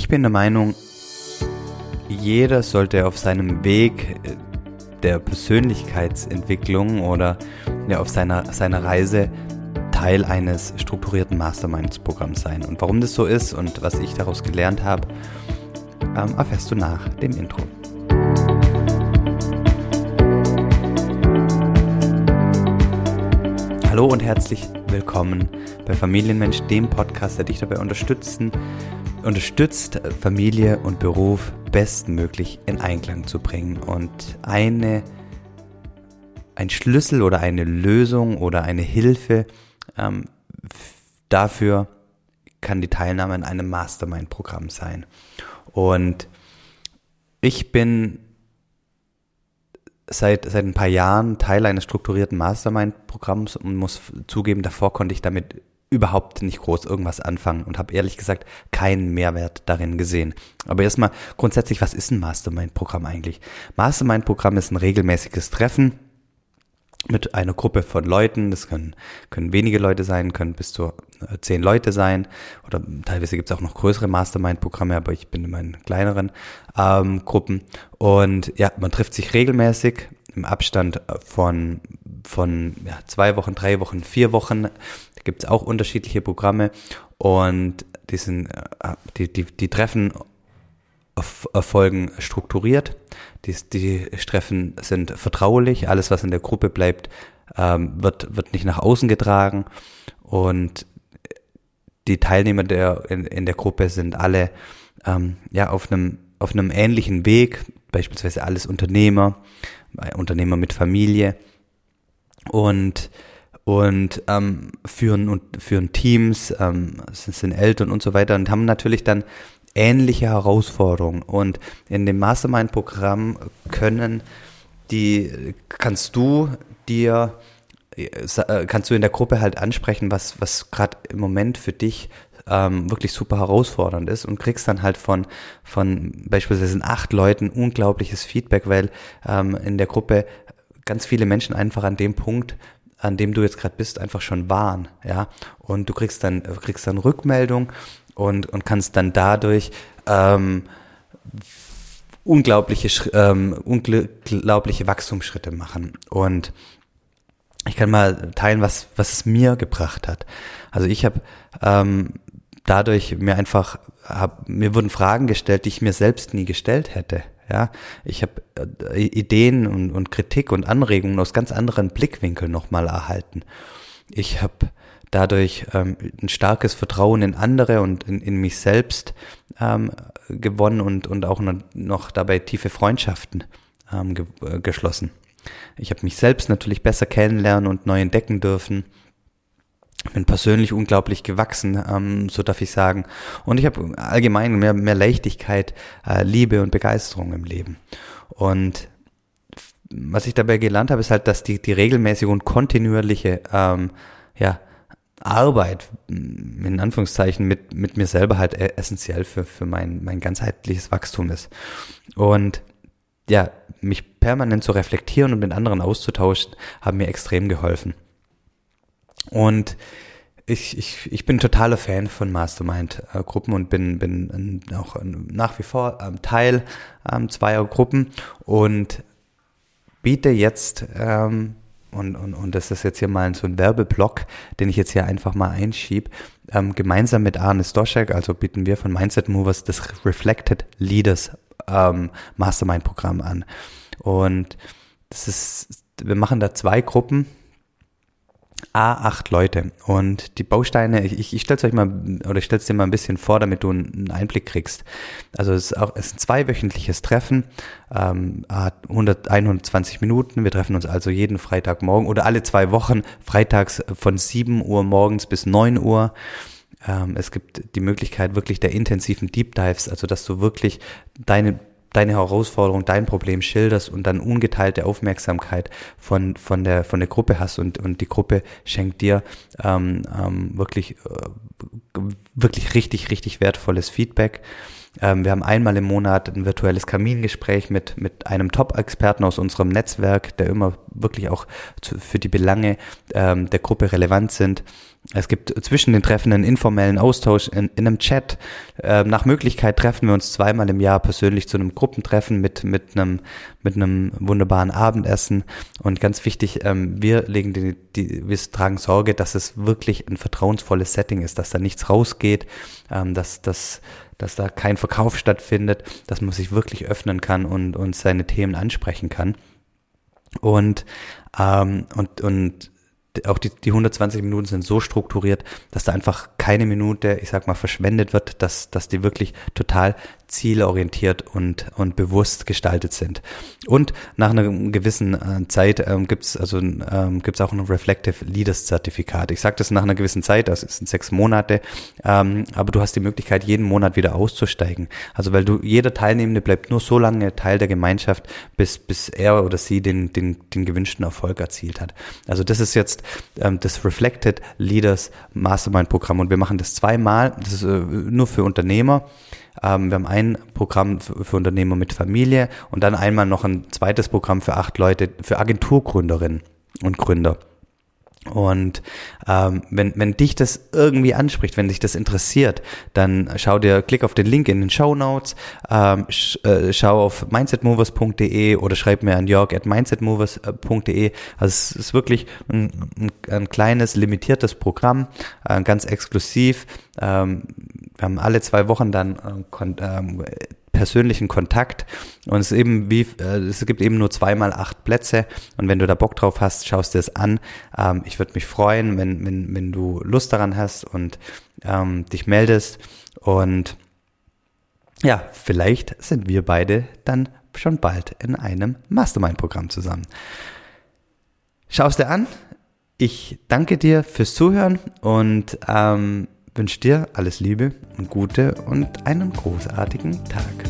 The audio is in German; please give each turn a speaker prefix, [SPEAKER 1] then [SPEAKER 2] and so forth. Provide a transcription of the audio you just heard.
[SPEAKER 1] Ich bin der Meinung, jeder sollte auf seinem Weg äh, der Persönlichkeitsentwicklung oder ja, auf seiner, seiner Reise Teil eines strukturierten Masterminds-Programms sein. Und warum das so ist und was ich daraus gelernt habe, ähm, erfährst du nach dem Intro. Hallo und herzlich willkommen bei Familienmensch, dem Podcast, der dich dabei unterstützen unterstützt, Familie und Beruf bestmöglich in Einklang zu bringen. Und eine, ein Schlüssel oder eine Lösung oder eine Hilfe ähm, dafür kann die Teilnahme an einem Mastermind-Programm sein. Und ich bin seit, seit ein paar Jahren Teil eines strukturierten Mastermind-Programms und muss zugeben, davor konnte ich damit überhaupt nicht groß irgendwas anfangen und habe ehrlich gesagt keinen Mehrwert darin gesehen. Aber erstmal grundsätzlich, was ist ein Mastermind-Programm eigentlich? Mastermind-Programm ist ein regelmäßiges Treffen mit einer Gruppe von Leuten. Das können, können wenige Leute sein, können bis zu äh, zehn Leute sein oder teilweise gibt es auch noch größere Mastermind-Programme, aber ich bin in meinen kleineren ähm, Gruppen. Und ja, man trifft sich regelmäßig im Abstand von, von ja, zwei Wochen, drei Wochen, vier Wochen da gibt es auch unterschiedliche Programme und die, sind, äh, die, die, die Treffen erfolgen strukturiert. Die, die Treffen sind vertraulich. Alles, was in der Gruppe bleibt, ähm, wird, wird nicht nach außen getragen. Und die Teilnehmer der, in, in der Gruppe sind alle ähm, ja, auf, einem, auf einem ähnlichen Weg, beispielsweise alles Unternehmer, Unternehmer mit Familie. Und und ähm, führen und führen Teams, ähm, sind Eltern und so weiter und haben natürlich dann ähnliche Herausforderungen. Und in dem Mastermind-Programm können die, kannst du dir, äh, kannst du in der Gruppe halt ansprechen, was, was gerade im Moment für dich ähm, wirklich super herausfordernd ist und kriegst dann halt von, von beispielsweise acht Leuten unglaubliches Feedback, weil ähm, in der Gruppe ganz viele Menschen einfach an dem Punkt an dem du jetzt gerade bist, einfach schon waren, ja. Und du kriegst dann, kriegst dann Rückmeldung und, und kannst dann dadurch ähm, unglaubliche, ähm, unglaubliche Wachstumsschritte machen. Und ich kann mal teilen, was, was es mir gebracht hat. Also ich habe ähm, dadurch mir einfach, hab, mir wurden Fragen gestellt, die ich mir selbst nie gestellt hätte. Ja, ich habe äh, Ideen und, und Kritik und Anregungen aus ganz anderen Blickwinkeln nochmal erhalten. Ich habe dadurch ähm, ein starkes Vertrauen in andere und in, in mich selbst ähm, gewonnen und, und auch noch dabei tiefe Freundschaften ähm, ge äh, geschlossen. Ich habe mich selbst natürlich besser kennenlernen und neu entdecken dürfen bin persönlich unglaublich gewachsen, ähm, so darf ich sagen. Und ich habe allgemein mehr, mehr Leichtigkeit, äh, Liebe und Begeisterung im Leben. Und was ich dabei gelernt habe, ist halt, dass die, die regelmäßige und kontinuierliche ähm, ja, Arbeit, in Anführungszeichen, mit, mit mir selber halt e-, essentiell für, für mein, mein ganzheitliches Wachstum ist. Und ja, mich permanent zu reflektieren und mit anderen auszutauschen, haben mir extrem geholfen. Und ich, ich, ich bin totaler Fan von Mastermind-Gruppen und bin, bin auch nach wie vor ähm, Teil ähm, zweier Gruppen und biete jetzt, ähm, und, und, und das ist jetzt hier mal so ein Werbeblock, den ich jetzt hier einfach mal einschieb, ähm, gemeinsam mit Arne Stoschek, also bieten wir von Mindset Movers das Reflected Leaders ähm, Mastermind-Programm an. Und das ist, wir machen da zwei Gruppen, A8 Leute. Und die Bausteine, ich, ich stelle es euch mal, oder ich stelle es dir mal ein bisschen vor, damit du einen Einblick kriegst. Also es ist auch, es ist ein zweiwöchentliches Treffen, ähm, 100, 120 Minuten. Wir treffen uns also jeden Freitagmorgen oder alle zwei Wochen, freitags von 7 Uhr morgens bis 9 Uhr. Ähm, es gibt die Möglichkeit wirklich der intensiven Deep Dives, also dass du wirklich deine deine Herausforderung, dein Problem schilderst und dann ungeteilte Aufmerksamkeit von, von, der, von der Gruppe hast und, und die Gruppe schenkt dir ähm, ähm, wirklich, äh, wirklich richtig, richtig wertvolles Feedback. Ähm, wir haben einmal im Monat ein virtuelles Kamingespräch mit, mit einem Top-Experten aus unserem Netzwerk, der immer wirklich auch zu, für die Belange ähm, der Gruppe relevant sind. Es gibt zwischen den Treffen einen informellen Austausch in, in einem Chat. Ähm, nach Möglichkeit treffen wir uns zweimal im Jahr persönlich zu einem Gruppentreffen mit, mit, einem, mit einem wunderbaren Abendessen. Und ganz wichtig, ähm, wir legen die, die, wir tragen Sorge, dass es wirklich ein vertrauensvolles Setting ist, dass da nichts rausgeht, ähm, dass, dass, dass da kein Verkauf stattfindet, dass man sich wirklich öffnen kann und, und seine Themen ansprechen kann. Und, ähm, und, und auch die, die 120 Minuten sind so strukturiert, dass da einfach keine Minute, ich sag mal, verschwendet wird, dass, dass die wirklich total zielorientiert und, und bewusst gestaltet sind. Und nach einer gewissen äh, Zeit ähm, gibt's also ähm, auch ein Reflective Leaders Zertifikat. Ich sage das nach einer gewissen Zeit, das sind sechs Monate, ähm, aber du hast die Möglichkeit, jeden Monat wieder auszusteigen. Also weil du, jeder Teilnehmende bleibt nur so lange Teil der Gemeinschaft, bis, bis er oder sie den, den, den gewünschten Erfolg erzielt hat. Also das ist jetzt ähm, das Reflected Leaders Mastermind Programm und wir machen das zweimal, das ist äh, nur für Unternehmer. Ähm, wir haben ein Programm für, für Unternehmer mit Familie und dann einmal noch ein zweites Programm für acht Leute, für Agenturgründerinnen und Gründer. Und ähm, wenn, wenn dich das irgendwie anspricht, wenn dich das interessiert, dann schau dir, klick auf den Link in den Show Notes, ähm, sch, äh, schau auf mindsetmovers.de oder schreib mir an jörg at mindsetmovers.de. Also es ist wirklich ein, ein, ein kleines, limitiertes Programm, äh, ganz exklusiv. Ähm, wir haben alle zwei Wochen dann äh, persönlichen Kontakt und es eben wie äh, es gibt eben nur zweimal acht Plätze und wenn du da Bock drauf hast, schaust dir es an. Ähm, ich würde mich freuen, wenn, wenn, wenn du Lust daran hast und ähm, dich meldest und ja, vielleicht sind wir beide dann schon bald in einem Mastermind-Programm zusammen. Schau es dir an. Ich danke dir fürs Zuhören und ähm, wünsche dir alles Liebe und Gute und einen großartigen Tag.